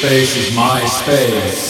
space is my space.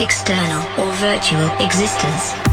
external, or virtual existence.